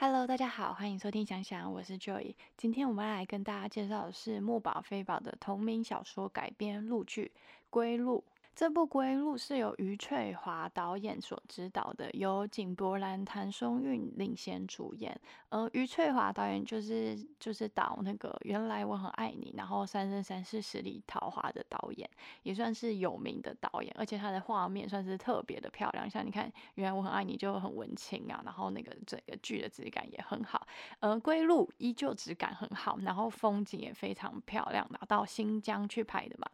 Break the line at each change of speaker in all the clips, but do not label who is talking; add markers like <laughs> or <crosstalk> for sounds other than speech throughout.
Hello，大家好，欢迎收听想想，我是 Joy。今天我们来跟大家介绍的是墨宝非宝的同名小说改编录剧《归路》。这部《归路》是由余翠华导演所指导的，由井柏然、谭松韵领衔主演。呃，余翠华导演就是就是导那个《原来我很爱你》，然后《三生三世十里桃花》的导演，也算是有名的导演。而且他的画面算是特别的漂亮，像你看《原来我很爱你》就很文青啊，然后那个整个剧的质感也很好。呃，《归路》依旧质感很好，然后风景也非常漂亮，拿到新疆去拍的嘛。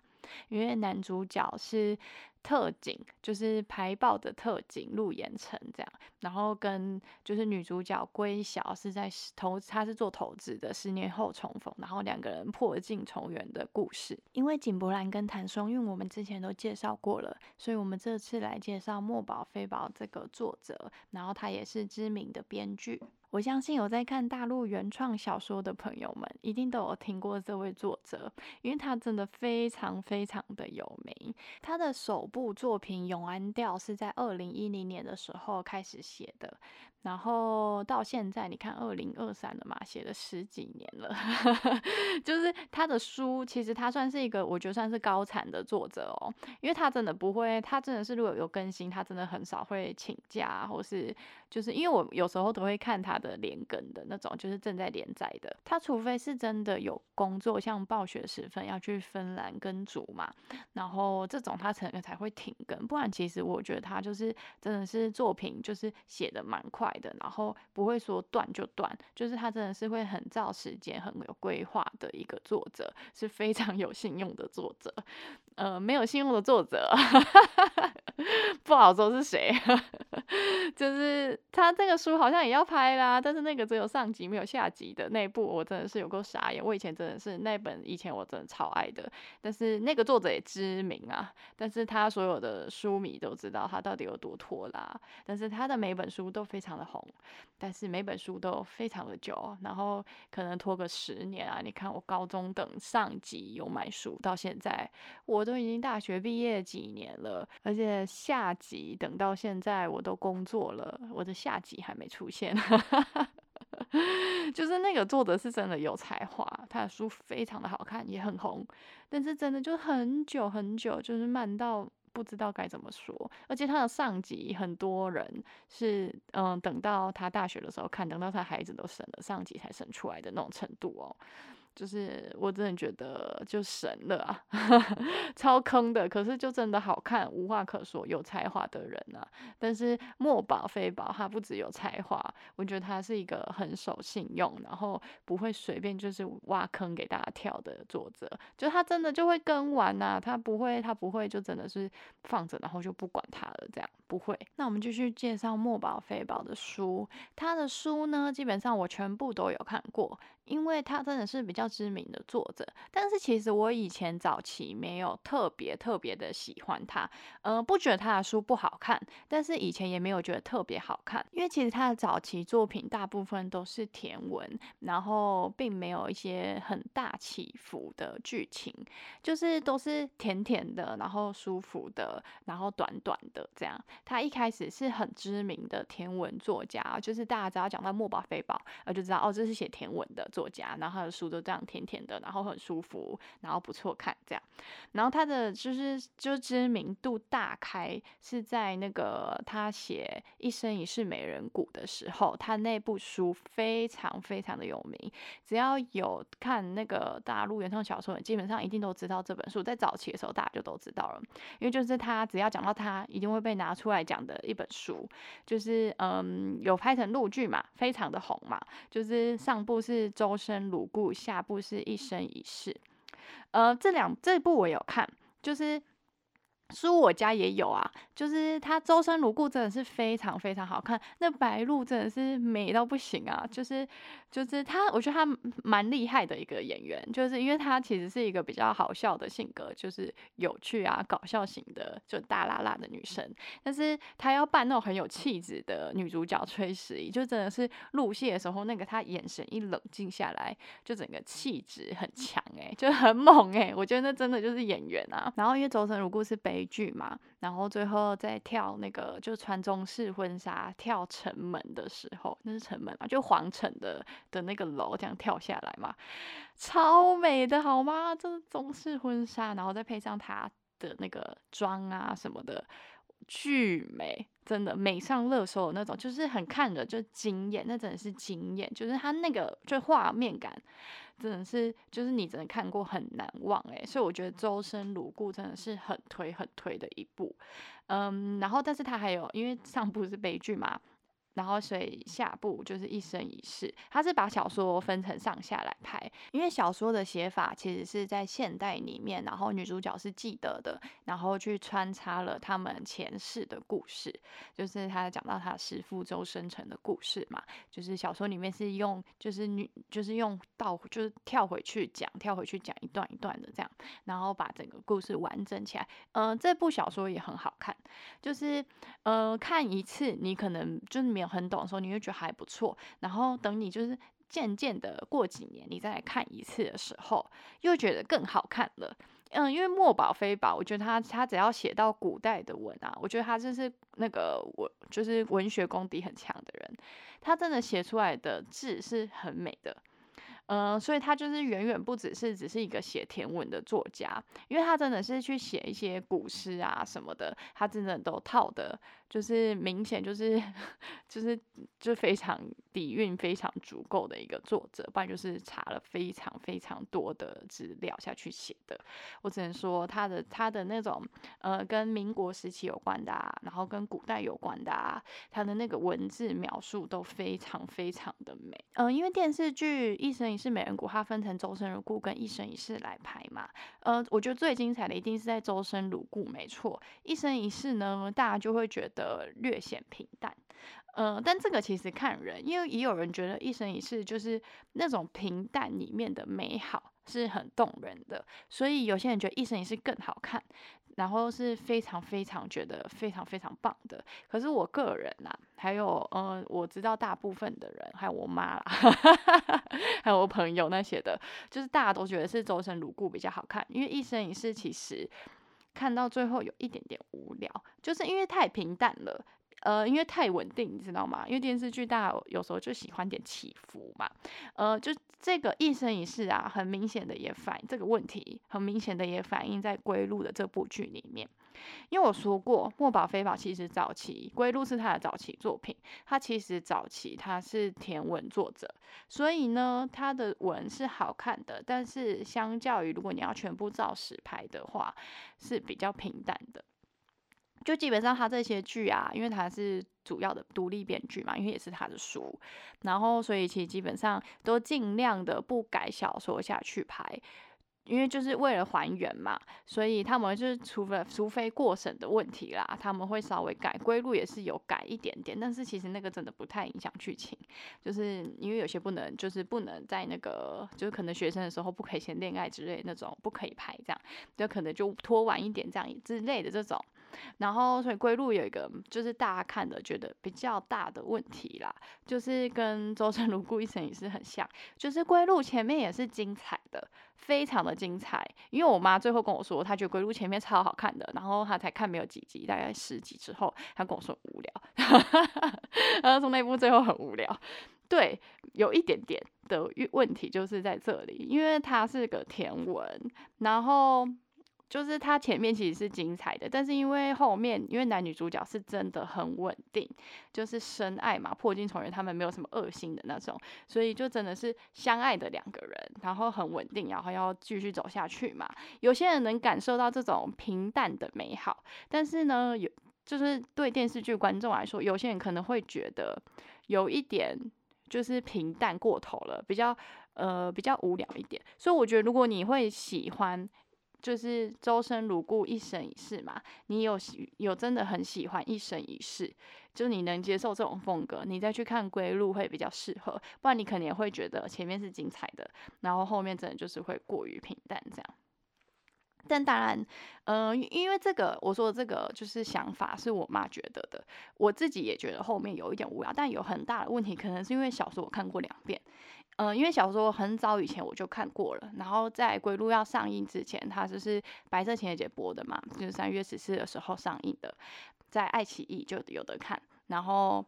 因为男主角是特警，就是排爆的特警陆延成这样，然后跟就是女主角归晓是在投，他是做投资的，十年后重逢，然后两个人破镜重圆的故事。因为井柏然跟谭松韵我们之前都介绍过了，所以我们这次来介绍墨宝非宝这个作者，然后他也是知名的编剧。我相信有在看大陆原创小说的朋友们，一定都有听过这位作者，因为他真的非常非常的有名。他的首部作品《永安调》是在二零一零年的时候开始写的。然后到现在，你看二零二三了嘛，写了十几年了，<laughs> 就是他的书，其实他算是一个，我觉得算是高产的作者哦，因为他真的不会，他真的是如果有更新，他真的很少会请假，或是就是因为我有时候都会看他的连更的那种，就是正在连载的，他除非是真的有工作，像暴雪时分要去芬兰跟组嘛，然后这种他才才会停更，不然其实我觉得他就是真的是作品就是写的蛮快。然后不会说断就断，就是他真的是会很照时间、很有规划的一个作者，是非常有信用的作者。呃，没有信用的作者，不好说是谁。<laughs> 就是他这个书好像也要拍啦，但是那个只有上集没有下集的那部，我真的是有够傻眼。我以前真的是那本以前我真的超爱的，但是那个作者也知名啊，但是他所有的书迷都知道他到底有多拖拉。但是他的每本书都非常的红，但是每本书都非常的久，然后可能拖个十年啊。你看我高中等上集有买书，到现在我。我都已经大学毕业几年了，而且下集等到现在我都工作了，我的下集还没出现。<laughs> 就是那个作者是真的有才华，他的书非常的好看，也很红，但是真的就很久很久，就是慢到不知道该怎么说。而且他的上集很多人是嗯，等到他大学的时候看，等到他孩子都生了，上集才生出来的那种程度哦。就是我真的觉得就神了啊，<laughs> 超坑的，可是就真的好看，无话可说，有才华的人啊。但是墨宝非宝，他不只有才华，我觉得他是一个很守信用，然后不会随便就是挖坑给大家跳的作者。就他真的就会跟完呐，他不会，他不会就真的是放着，然后就不管他了，这样不会。那我们继续介绍墨宝非宝的书，他的书呢，基本上我全部都有看过。因为他真的是比较知名的作者，但是其实我以前早期没有特别特别的喜欢他，呃，不觉得他的书不好看，但是以前也没有觉得特别好看，因为其实他的早期作品大部分都是甜文，然后并没有一些很大起伏的剧情，就是都是甜甜的，然后舒服的，然后短短的这样。他一开始是很知名的甜文作家，就是大家只要讲到墨宝菲宝，呃，就知道哦，这是写甜文的。作家，然后他的书都这样甜甜的，然后很舒服，然后不错看这样。然后他的就是就知名度大开，是在那个他写《一生一世美人谷》的时候，他那部书非常非常的有名。只要有看那个大陆原创小说的，基本上一定都知道这本书。在早期的时候，大家就都知道了，因为就是他只要讲到他，一定会被拿出出来讲的一本书。就是嗯，有拍成陆剧嘛，非常的红嘛。就是上部是。周生如故，下部是一生一世。呃，这两这部我有看，就是书我家也有啊。就是他周生如故真的是非常非常好看，那白鹿真的是美到不行啊。就是就是他，我觉得他蛮厉害的一个演员，就是因为他其实是一个比较好笑的性格，就是有趣啊、搞笑型的，就大辣辣的女生。但是她要扮那种很有气质的女主角崔十一，就真的是入戏的时候，那个她眼神一冷静下来，就整个气质很强，诶，就很猛诶。我觉得那真的就是演员啊。然后因为周生如故是悲剧嘛，然后最后再跳那个就穿中式婚纱跳城门的时候，那是城门嘛，就皇城的的那个楼这样跳下来嘛，超美的好吗？这是中式婚纱，然后再配上她的那个妆啊什么的。巨美，真的美上热搜的那种，就是很看着就惊艳，那真的是惊艳，就是它那个就画面感，真的是就是你真的看过很难忘诶。所以我觉得《周深如故》真的是很推很推的一部，嗯，然后但是它还有因为上部是悲剧嘛。然后，所以下部就是一生一世，他是把小说分成上下来拍，因为小说的写法其实是在现代里面，然后女主角是记得的，然后去穿插了他们前世的故事，就是他讲到他师父周生辰的故事嘛，就是小说里面是用，就是女，就是用倒，就是跳回去讲，跳回去讲一段一段的这样，然后把整个故事完整起来。嗯，这部小说也很好看，就是呃看一次你可能就是没很懂的时候，你会觉得还不错。然后等你就是渐渐的过几年，你再来看一次的时候，又觉得更好看了。嗯，因为墨宝非宝，我觉得他他只要写到古代的文啊，我觉得他就是那个文就是文学功底很强的人，他真的写出来的字是很美的。嗯，所以他就是远远不只是只是一个写甜文的作家，因为他真的是去写一些古诗啊什么的，他真的都套的。就是明显就是 <laughs> 就是就非常底蕴非常足够的一个作者，不然就是查了非常非常多的资料下去写的。我只能说他的他的那种呃跟民国时期有关的，啊，然后跟古代有关的，啊，他的那个文字描述都非常非常的美。嗯，因为电视剧《一生一世美人谷》它分成周生如故跟一生一世来拍嘛。呃，我觉得最精彩的一定是在周生如故，没错。一生一世呢，大家就会觉得。呃，略显平淡，呃，但这个其实看人，因为也有人觉得一生一世就是那种平淡里面的美好是很动人的，所以有些人觉得一生一世更好看，然后是非常非常觉得非常非常棒的。可是我个人呐，还有呃，我知道大部分的人，还有我妈啦，<laughs> 还有我朋友那些的，就是大家都觉得是周生如故比较好看，因为一生一世其实。看到最后有一点点无聊，就是因为太平淡了，呃，因为太稳定，你知道吗？因为电视剧大家有时候就喜欢点起伏嘛，呃，就这个一生一世啊，很明显的也反这个问题，很明显的也反映在归路的这部剧里面。因为我说过，墨宝非宝其实早期归路是他的早期作品，他其实早期他是甜文作者，所以呢，他的文是好看的，但是相较于如果你要全部照实拍的话，是比较平淡的。就基本上他这些剧啊，因为他是主要的独立编剧嘛，因为也是他的书，然后所以其实基本上都尽量的不改小说下去拍。因为就是为了还原嘛，所以他们就是除了除非过审的问题啦，他们会稍微改归路也是有改一点点，但是其实那个真的不太影响剧情，就是因为有些不能就是不能在那个就是可能学生的时候不可以先恋爱之类那种不可以拍这样，就可能就拖晚一点这样之类的这种。然后，所以归路有一个就是大家看的觉得比较大的问题啦，就是跟周生如故一生也是很像，就是归路前面也是精彩的，非常的精彩。因为我妈最后跟我说，她觉得归路前面超好看的，然后她才看没有几集，大概十集之后，她跟我说无聊，然后从那部最后很无聊。对，有一点点的问题就是在这里，因为它是个甜文，然后。就是它前面其实是精彩的，但是因为后面因为男女主角是真的很稳定，就是深爱嘛，破镜重圆，他们没有什么恶心的那种，所以就真的是相爱的两个人，然后很稳定，然后要继续走下去嘛。有些人能感受到这种平淡的美好，但是呢，有就是对电视剧观众来说，有些人可能会觉得有一点就是平淡过头了，比较呃比较无聊一点。所以我觉得如果你会喜欢。就是周生如故一生一世嘛，你有喜有真的很喜欢一生一世，就你能接受这种风格，你再去看归路会比较适合，不然你可能也会觉得前面是精彩的，然后后面真的就是会过于平淡这样。但当然，呃，因为这个我说的这个就是想法是我妈觉得的，我自己也觉得后面有一点无聊，但有很大的问题，可能是因为小说我看过两遍，呃，因为小说很早以前我就看过了，然后在《鬼路》要上映之前，它就是白色情人节播的嘛，就是三月十四的时候上映的，在爱奇艺就有的看，然后。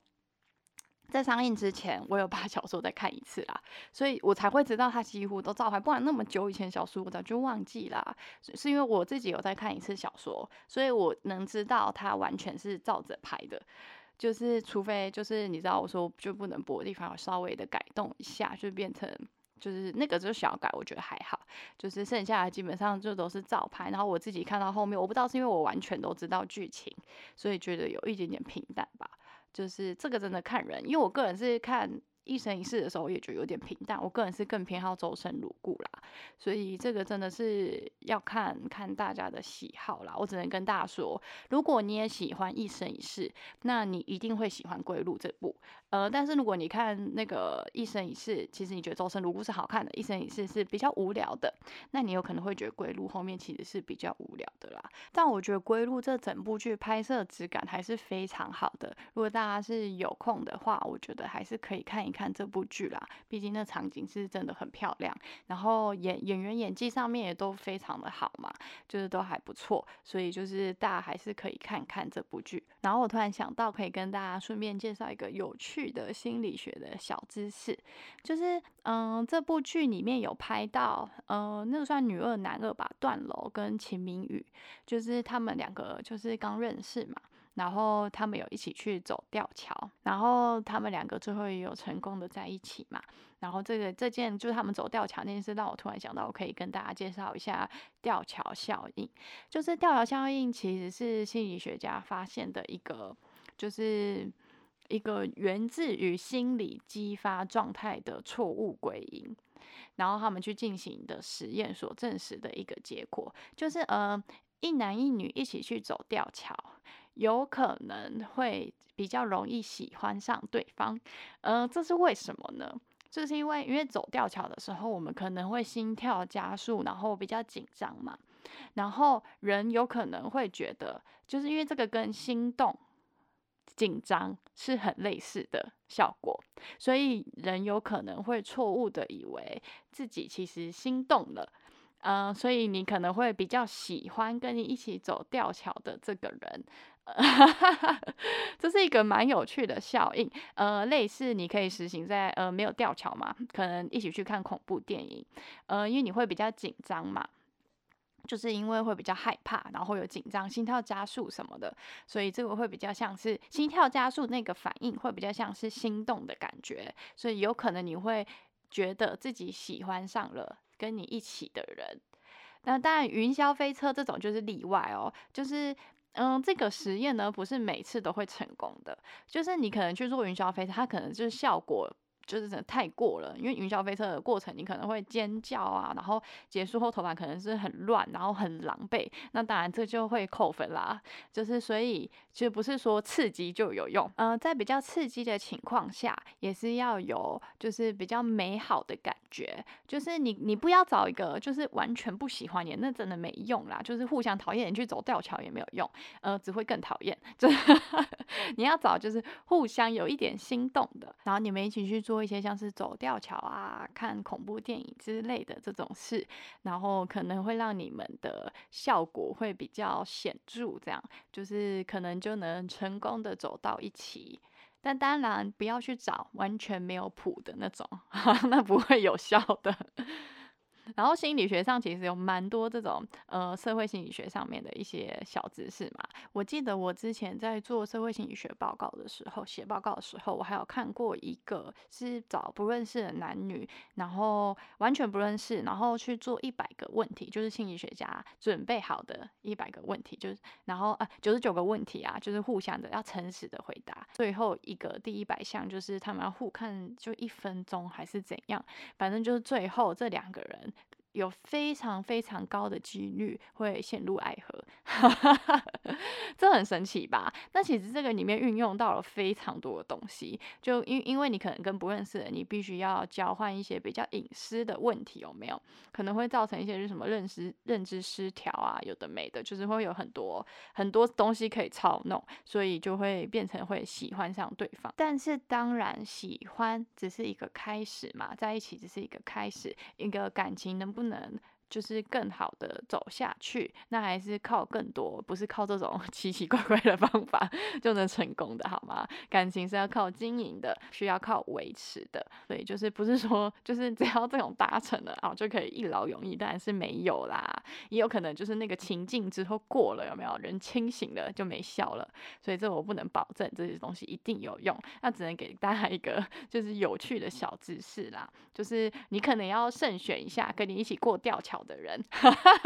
在上映之前，我有把小说再看一次啦，所以我才会知道它几乎都照拍，不然那么久以前小说我早就忘记啦。是因为我自己有再看一次小说，所以我能知道它完全是照着拍的，就是除非就是你知道我说就不能播的地方，我稍微的改动一下，就变成就是那个就是小改，我觉得还好，就是剩下的基本上就都是照拍。然后我自己看到后面，我不知道是因为我完全都知道剧情，所以觉得有一点点平淡吧。就是这个真的看人，因为我个人是看。一生一世的时候，也就有点平淡。我个人是更偏好周生如故啦，所以这个真的是要看看大家的喜好啦。我只能跟大家说，如果你也喜欢一生一世，那你一定会喜欢《归路》这部。呃，但是如果你看那个一生一世，其实你觉得周生如故是好看的，一生一世是比较无聊的，那你有可能会觉得《归路》后面其实是比较无聊的啦。但我觉得《归路》这整部剧拍摄质感还是非常好的。如果大家是有空的话，我觉得还是可以看一。看这部剧啦，毕竟那场景是真的很漂亮，然后演演员演技上面也都非常的好嘛，就是都还不错，所以就是大家还是可以看看这部剧。然后我突然想到，可以跟大家顺便介绍一个有趣的心理学的小知识，就是嗯，这部剧里面有拍到，嗯，那个算女二男二吧，段楼跟秦明宇，就是他们两个就是刚认识嘛。然后他们有一起去走吊桥，然后他们两个最后也有成功的在一起嘛。然后这个这件就是他们走吊桥那件事，让我突然想到，我可以跟大家介绍一下吊桥效应。就是吊桥效应其实是心理学家发现的一个，就是一个源自于心理激发状态的错误归因。然后他们去进行的实验所证实的一个结果，就是呃一男一女一起去走吊桥。有可能会比较容易喜欢上对方，呃，这是为什么呢？这是因为因为走吊桥的时候，我们可能会心跳加速，然后比较紧张嘛，然后人有可能会觉得，就是因为这个跟心动、紧张是很类似的效果，所以人有可能会错误的以为自己其实心动了。嗯，所以你可能会比较喜欢跟你一起走吊桥的这个人，<laughs> 这是一个蛮有趣的效应。呃，类似你可以实行在呃没有吊桥嘛，可能一起去看恐怖电影，呃，因为你会比较紧张嘛，就是因为会比较害怕，然后有紧张、心跳加速什么的，所以这个会比较像是心跳加速那个反应会比较像是心动的感觉，所以有可能你会觉得自己喜欢上了。跟你一起的人，那当然云霄飞车这种就是例外哦。就是，嗯，这个实验呢，不是每次都会成功的。就是你可能去做云霄飞车，它可能就是效果。就是真的太过了，因为云霄飞车的过程，你可能会尖叫啊，然后结束后头发可能是很乱，然后很狼狈，那当然这就会扣分啦。就是所以其实不是说刺激就有用，嗯，在比较刺激的情况下，也是要有就是比较美好的感觉。就是你你不要找一个就是完全不喜欢你，那真的没用啦。就是互相讨厌，你去走吊桥也没有用，呃，只会更讨厌。<laughs> 就 <laughs> 你要找就是互相有一点心动的，然后你们一起去做。做一些像是走吊桥啊、看恐怖电影之类的这种事，然后可能会让你们的效果会比较显著，这样就是可能就能成功的走到一起。但当然不要去找完全没有谱的那种，<laughs> 那不会有效的。然后心理学上其实有蛮多这种呃社会心理学上面的一些小知识嘛。我记得我之前在做社会心理学报告的时候，写报告的时候，我还有看过一个是找不认识的男女，然后完全不认识，然后去做一百个问题，就是心理学家准备好的一百个问题，就是然后啊九十九个问题啊，就是互相的要诚实的回答。最后一个第一百项就是他们要互看就一分钟还是怎样，反正就是最后这两个人。有非常非常高的几率会陷入爱河，<laughs> 这很神奇吧？那其实这个里面运用到了非常多的东西，就因因为你可能跟不认识的，你必须要交换一些比较隐私的问题，有没有？可能会造成一些是什么认知认知失调啊，有的没的，就是会有很多很多东西可以操弄，所以就会变成会喜欢上对方。但是当然，喜欢只是一个开始嘛，在一起只是一个开始，一个感情能不能？能就是更好的走下去，那还是靠更多，不是靠这种 <laughs> 奇奇怪怪的方法就能成功的，好吗？感情是要靠经营的，需要靠维持的，所以就是不是说就是只要这种达成了啊就可以一劳永逸，当然是没有啦，也有可能就是那个情境之后过了，有没有人清醒了就没效了，所以这我不能保证这些东西一定有用，那只能给大家一个 <laughs> 就是有趣的小知识啦，就是你可能要慎选一下跟你一起过吊桥。的人，<laughs>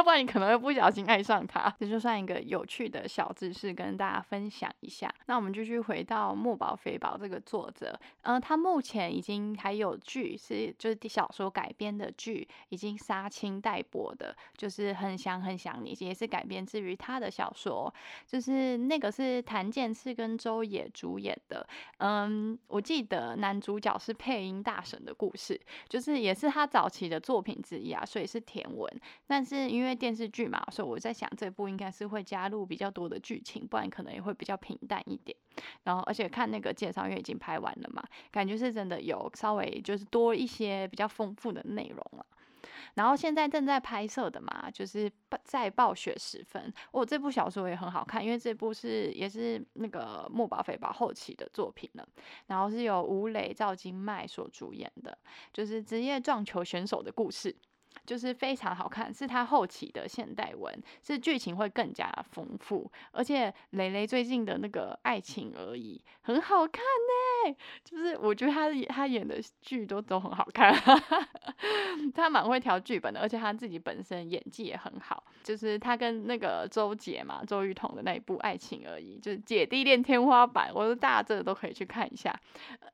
不然你可能会不小心爱上他。这就算一个有趣的小知识，跟大家分享一下。那我们继续回到墨宝非宝这个作者，嗯，他目前已经还有剧是就是小说改编的剧，已经杀青待播的，就是很想很想你，也是改编自于他的小说，就是那个是谭健次跟周也主演的。嗯，我记得男主角是配音大神的故事，就是也是他早期的作品之一啊，所以是甜文。但是因为电视剧嘛，所以我在想这部应该是会加入比较多的剧情，不然可能也会比较平淡一点。然后而且看那个介绍，因为已经拍完了嘛，感觉是真的有稍微就是多一些比较丰富的内容了。然后现在正在拍摄的嘛，就是在暴雪时分。哦，这部小说也很好看，因为这部是也是那个墨宝菲宝后期的作品了。然后是由吴磊、赵金麦所主演的，就是职业撞球选手的故事。就是非常好看，是他后期的现代文，是剧情会更加丰富，而且蕾蕾最近的那个爱情而已很好看呢，就是我觉得他他演的剧都都很好看，<laughs> 他蛮会调剧本的，而且他自己本身演技也很好，就是他跟那个周杰嘛，周雨彤的那一部爱情而已，就是姐弟恋天花板，我说大家这个都可以去看一下，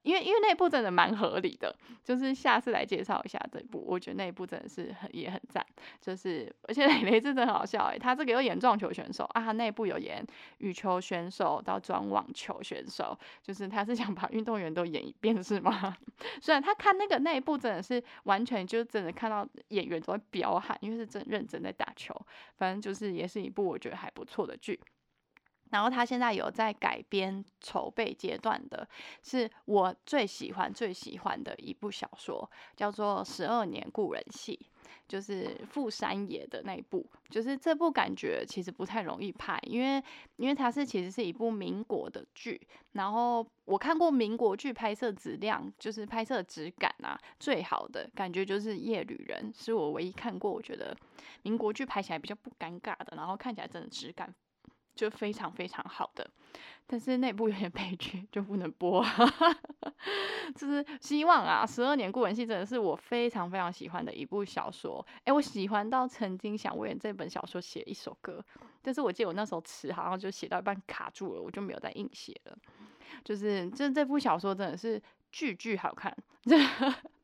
因为因为那一部真的蛮合理的，就是下次来介绍一下这部，我觉得那一部真的是。很也很赞，就是而且雷雷真的很好笑哎，他这个有演撞球选手啊，他内部有演羽球选手到转网球选手，就是他是想把运动员都演一遍是吗？<laughs> 虽然他看那个那一部真的是完全就真的看到演员都在彪悍，因为是真认真在打球，反正就是也是一部我觉得还不错的剧。然后他现在有在改编筹备阶段的，是我最喜欢最喜欢的一部小说，叫做《十二年故人戏》。就是富山野的那一部，就是这部感觉其实不太容易拍，因为因为它是其实是一部民国的剧，然后我看过民国剧拍摄质量，就是拍摄质感啊最好的感觉就是《夜旅人》，是我唯一看过我觉得民国剧拍起来比较不尴尬的，然后看起来真的质感就非常非常好的。但是那部有点悲剧，就不能播。<laughs> 就是希望啊，《十二年顾文熙》真的是我非常非常喜欢的一部小说。哎，我喜欢到曾经想为这本小说写一首歌，但是我记得我那时候词好像就写到一半卡住了，我就没有再硬写了。就是，这这部小说真的是句句好看。<laughs>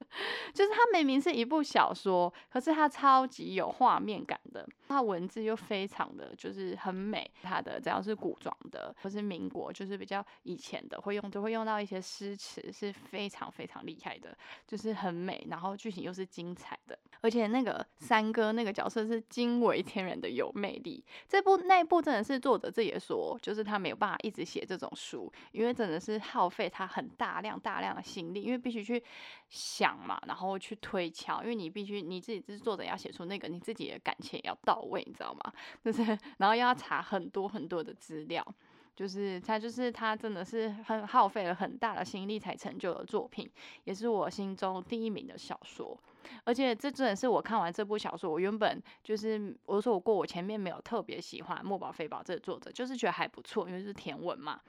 就是它明明是一部小说，可是它超级有画面感的，它文字又非常的就是很美。它的只要是古装的或是民国，就是比较以前的，会用都会用到一些诗词，是非常非常厉害的，就是很美，然后剧情又是精彩的，而且那个三哥那个角色是惊为天人的有魅力。这部那部真的是作者自己说，就是他没有办法一直写这种书，因为真的是耗费他很大量大量的心力，因为必须去想。嘛，然后去推敲，因为你必须你自己是作者，要写出那个你自己的感情也要到位，你知道吗？<laughs> 就是，然后要查很多很多的资料，就是他就是他真的是很耗费了很大的心力才成就的作品，也是我心中第一名的小说。而且这真的是我看完这部小说，我原本就是我说我过我前面没有特别喜欢墨宝非宝这个作者，就是觉得还不错，因为是甜文嘛，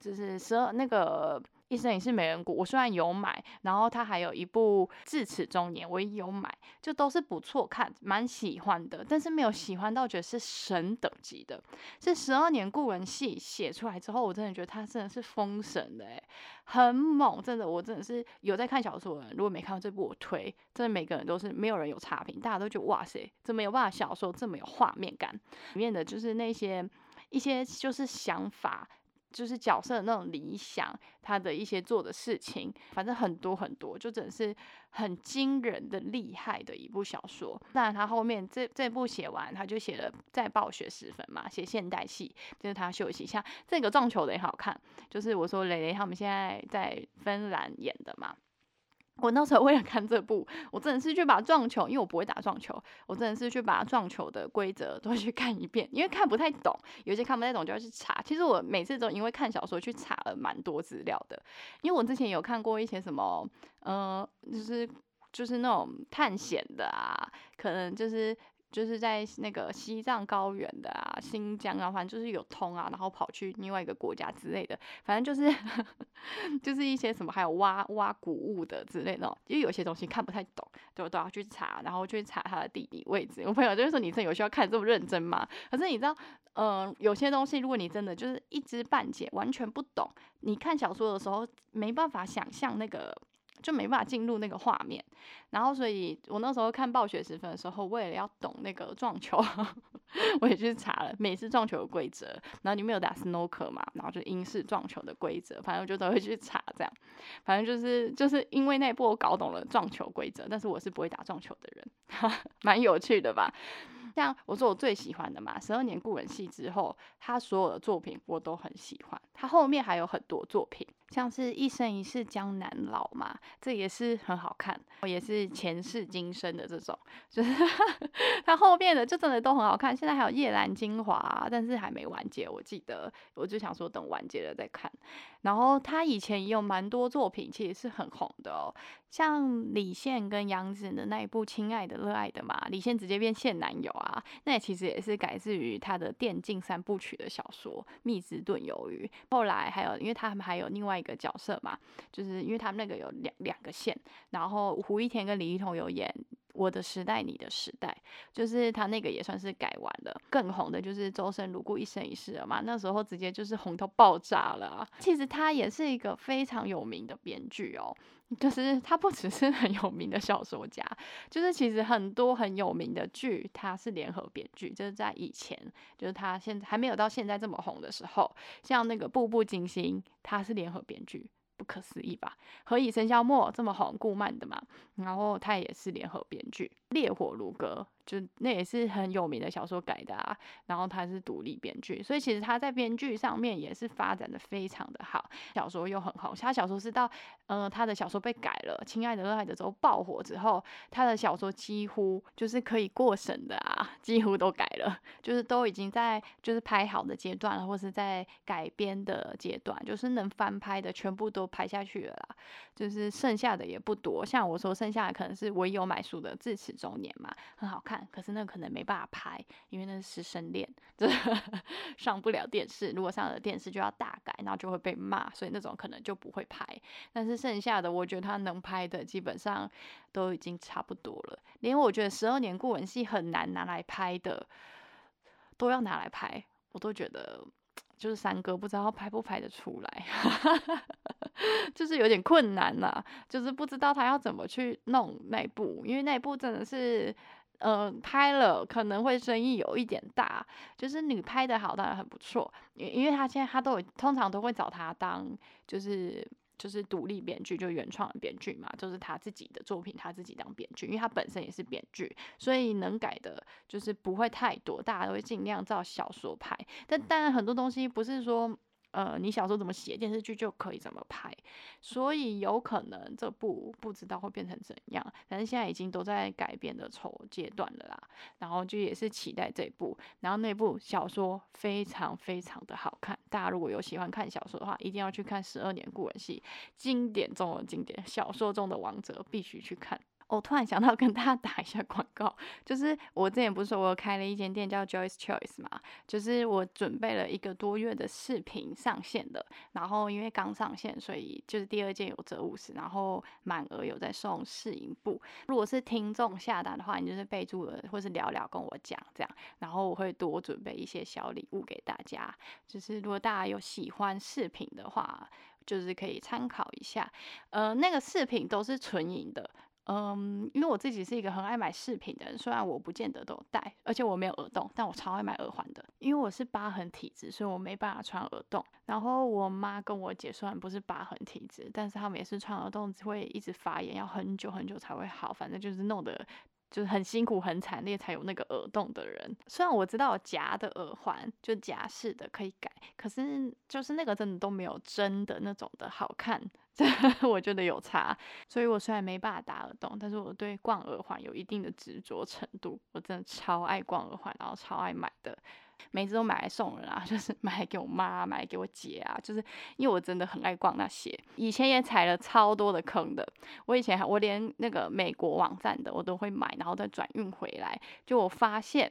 就是十二那个。一生也是美人谷，我虽然有买，然后他还有一部至此中年，我也有买，就都是不错看，蛮喜欢的，但是没有喜欢到觉得是神等级的。这十二年故人戏写出来之后，我真的觉得他真的是封神的诶，很猛，真的，我真的是有在看小说的人，如果没看过这部，我推，真的每个人都是没有人有差评，大家都觉得哇塞，怎么有办法小说这么有画面感？里面的就是那些一些就是想法。就是角色的那种理想，他的一些做的事情，反正很多很多，就真的是很惊人的厉害的一部小说。那他后面这这部写完，他就写了在暴雪时分嘛，写现代戏，就是他休息一下。这个撞球的也好看，就是我说蕾蕾他们现在在芬兰演的嘛。我那时候为了看这部，我真的是去把撞球，因为我不会打撞球，我真的是去把撞球的规则都 <laughs> 去看一遍，因为看不太懂，有些看不太懂就要去查。其实我每次都因为看小说去查了蛮多资料的，因为我之前有看过一些什么，呃，就是就是那种探险的啊，可能就是。就是在那个西藏高原的啊，新疆啊，反正就是有通啊，然后跑去另外一个国家之类的，反正就是 <laughs> 就是一些什么，还有挖挖古物的之类的，因为有些东西看不太懂，就都要去查，然后去查它的地理位置。<laughs> 我朋友就是说，你这有需要看这么认真吗？可是你知道，嗯，有些东西如果你真的就是一知半解，完全不懂，你看小说的时候没办法想象那个。就没办法进入那个画面，然后所以我那时候看暴雪时分的时候，为了要懂那个撞球，<laughs> 我也去查了美式撞球的规则，然后你没有打 snooker 嘛，然后就英式撞球的规则，反正我就都会去查这样，反正就是就是因为那一部我搞懂了撞球规则，但是我是不会打撞球的人，<laughs> 蛮有趣的吧。像我说我最喜欢的嘛，十二年故人戏之后，他所有的作品我都很喜欢。他后面还有很多作品，像是一生一世江南老嘛，这也是很好看，也是前世今生的这种，就是 <laughs> 他后面的就真的都很好看。现在还有夜阑精华，但是还没完结，我记得，我就想说等完结了再看。然后他以前也有蛮多作品，其实是很红的哦，像李现跟杨紫的那一部《亲爱的热爱的》嘛，李现直接变现男友啊，那其实也是改自于他的电竞三部曲的小说《蜜汁炖鱿鱼》。后来还有，因为他们还有另外一个角色嘛，就是因为他们那个有两两个线，然后胡一天跟李一桐有演。我的时代，你的时代，就是他那个也算是改完了。更红的就是周深如故一生一世了嘛，那时候直接就是红到爆炸了。其实他也是一个非常有名的编剧哦，就是他不只是很有名的小说家，就是其实很多很有名的剧他是联合编剧。就是在以前，就是他现在还没有到现在这么红的时候，像那个《步步惊心》，他是联合编剧。不可思议吧？何以笙箫默这么红，顾漫的嘛，然后他也是联合编剧，《烈火如歌》。就那也是很有名的小说改的啊，然后他是独立编剧，所以其实他在编剧上面也是发展的非常的好，小说又很好。他小说是到，呃，他的小说被改了，《亲爱的热爱的》之后爆火之后，他的小说几乎就是可以过审的啊，几乎都改了，就是都已经在就是拍好的阶段了，或是在改编的阶段，就是能翻拍的全部都拍下去了啦，就是剩下的也不多。像我说，剩下的可能是唯有买书的《智齿中年》嘛，很好看。可是那可能没办法拍，因为那是师生恋，这 <laughs> 上不了电视。如果上了电视就要大改，然后就会被骂，所以那种可能就不会拍。但是剩下的，我觉得他能拍的基本上都已经差不多了。连我觉得十二年过文戏很难拿来拍的，都要拿来拍，我都觉得 <tsk> 就是三哥不知道拍不拍得出来，<laughs> <laughs> 就是有点困难呐，就是不知道他要怎么去弄那部，因为那部真的是。嗯，拍了可能会生意有一点大，就是你拍的好当然很不错，因因为他现在他都有通常都会找他当就是就是独立编剧，就原创的编剧嘛，就是他自己的作品他自己当编剧，因为他本身也是编剧，所以能改的就是不会太多，大家都会尽量照小说拍，但当然很多东西不是说。呃，你小时候怎么写电视剧就可以怎么拍，所以有可能这部不知道会变成怎样，但是现在已经都在改编的筹阶段了啦。然后就也是期待这部，然后那部小说非常非常的好看，大家如果有喜欢看小说的话，一定要去看《十二年故人戏》，经典中的经典，小说中的王者，必须去看。我突然想到跟大家打一下广告，就是我之前不是说我开了一间店叫 Joyce Choice 嘛，就是我准备了一个多月的视频上线的，然后因为刚上线，所以就是第二件有折五十，然后满额有在送试影布。如果是听众下单的话，你就是备注了或是聊聊跟我讲这样，然后我会多准备一些小礼物给大家。就是如果大家有喜欢视频的话。就是可以参考一下。呃，那个饰品都是纯银的。嗯，因为我自己是一个很爱买饰品的人，虽然我不见得都戴，而且我没有耳洞，但我超爱买耳环的。因为我是疤痕体质，所以我没办法穿耳洞。然后我妈跟我姐虽然不是疤痕体质，但是她们也是穿耳洞会一直发炎，要很久很久才会好，反正就是弄得。就是很辛苦、很惨烈才有那个耳洞的人。虽然我知道夹的耳环就夹式的可以改，可是就是那个真的都没有真的那种的好看。<laughs> 这我觉得有差，所以我虽然没办法打耳洞，但是我对逛耳环有一定的执着程度。我真的超爱逛耳环，然后超爱买的。每次都买来送人啊，<laughs> 就是买来给我妈，买来给我姐啊，就是因为我真的很爱逛那些。以前也踩了超多的坑的，我以前还我连那个美国网站的我都会买，然后再转运回来。就我发现，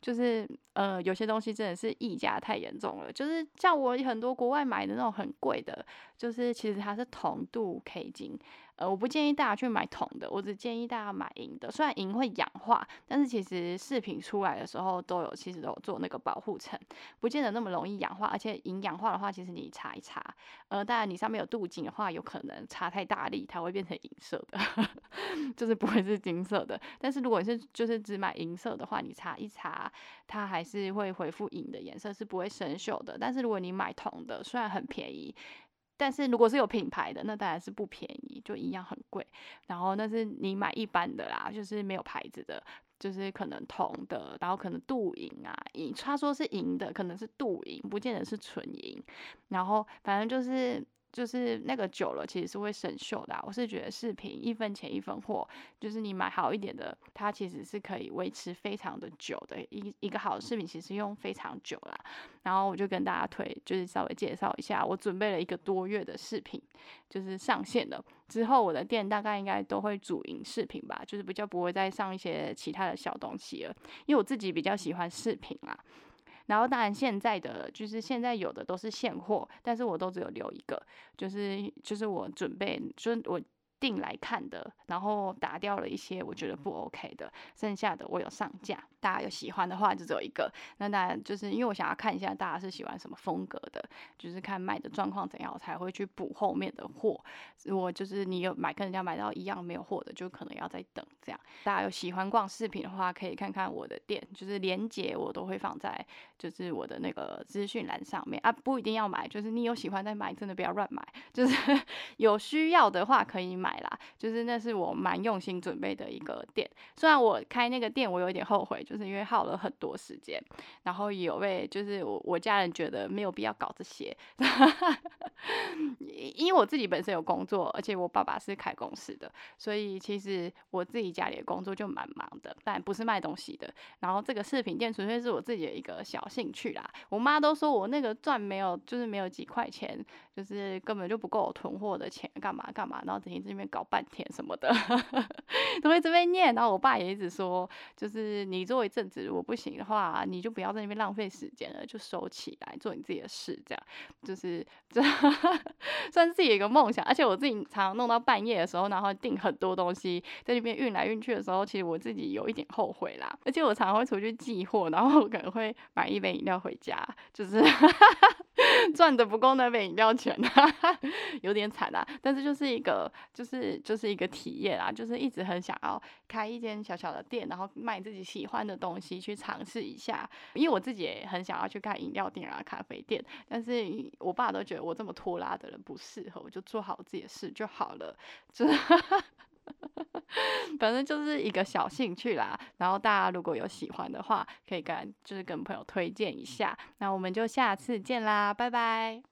就是呃有些东西真的是溢价太严重了，就是像我很多国外买的那种很贵的，就是其实它是铜镀 K 金。呃，我不建议大家去买铜的，我只建议大家买银的。虽然银会氧化，但是其实饰品出来的时候都有，其实都有做那个保护层，不见得那么容易氧化。而且银氧化的话，其实你擦一擦，呃，当然你上面有镀金的话，有可能擦太大力，它会变成银色的，<laughs> 就是不会是金色的。但是如果你是就是只买银色的话，你擦一擦，它还是会恢复银的颜色，是不会生锈的。但是如果你买铜的，虽然很便宜。但是如果是有品牌的，那当然是不便宜，就一样很贵。然后那是你买一般的啦，就是没有牌子的，就是可能铜的，然后可能镀银啊，银他说是银的，可能是镀银，不见得是纯银。然后反正就是。就是那个久了，其实是会生锈的。我是觉得饰品一分钱一分货，就是你买好一点的，它其实是可以维持非常的久的。一一个好的饰品其实用非常久啦。然后我就跟大家推，就是稍微介绍一下，我准备了一个多月的饰品，就是上线了之后，我的店大概应该都会主营饰品吧，就是比较不会再上一些其他的小东西了，因为我自己比较喜欢饰品啊。然后当然，现在的就是现在有的都是现货，但是我都只有留一个，就是就是我准备，就是我。定来看的，然后打掉了一些我觉得不 OK 的，剩下的我有上架，大家有喜欢的话就只有一个。那大家就是因为我想要看一下大家是喜欢什么风格的，就是看卖的状况怎样，我才会去补后面的货。如果就是你有买跟人家买到一样没有货的，就可能要再等这样。大家有喜欢逛饰品的话，可以看看我的店，就是链接我都会放在就是我的那个资讯栏上面啊，不一定要买，就是你有喜欢再买，真的不要乱买，就是 <laughs> 有需要的话可以买。买啦，就是那是我蛮用心准备的一个店。虽然我开那个店，我有点后悔，就是因为耗了很多时间，然后有被就是我我家人觉得没有必要搞这些，<laughs> 因为我自己本身有工作，而且我爸爸是开公司的，所以其实我自己家里的工作就蛮忙的，但不是卖东西的。然后这个饰品店纯粹是我自己的一个小兴趣啦。我妈都说我那个赚没有，就是没有几块钱，就是根本就不够我囤货的钱，干嘛干嘛，然后整天这边。搞半天什么的，<laughs> 都会这边念。然后我爸也一直说，就是你做一阵子，如果不行的话，你就不要在那边浪费时间了，就收起来做你自己的事。这样就是 <laughs> 这算是自己一个梦想。而且我自己常常弄到半夜的时候，然后订很多东西在那边运来运去的时候，其实我自己有一点后悔啦。而且我常常会出去寄货，然后我可能会买一杯饮料回家，就是 <laughs> 赚的不够那杯饮料钱，<laughs> 有点惨啊。但是就是一个就是。就是一个体验啊，就是一直很想要开一间小小的店，然后卖自己喜欢的东西去尝试一下。因为我自己也很想要去开饮料店啊、咖啡店，但是我爸都觉得我这么拖拉的人不适合，我就做好自己的事就好了。就是，<laughs> 反正就是一个小兴趣啦。然后大家如果有喜欢的话，可以跟就是跟朋友推荐一下。那我们就下次见啦，拜拜。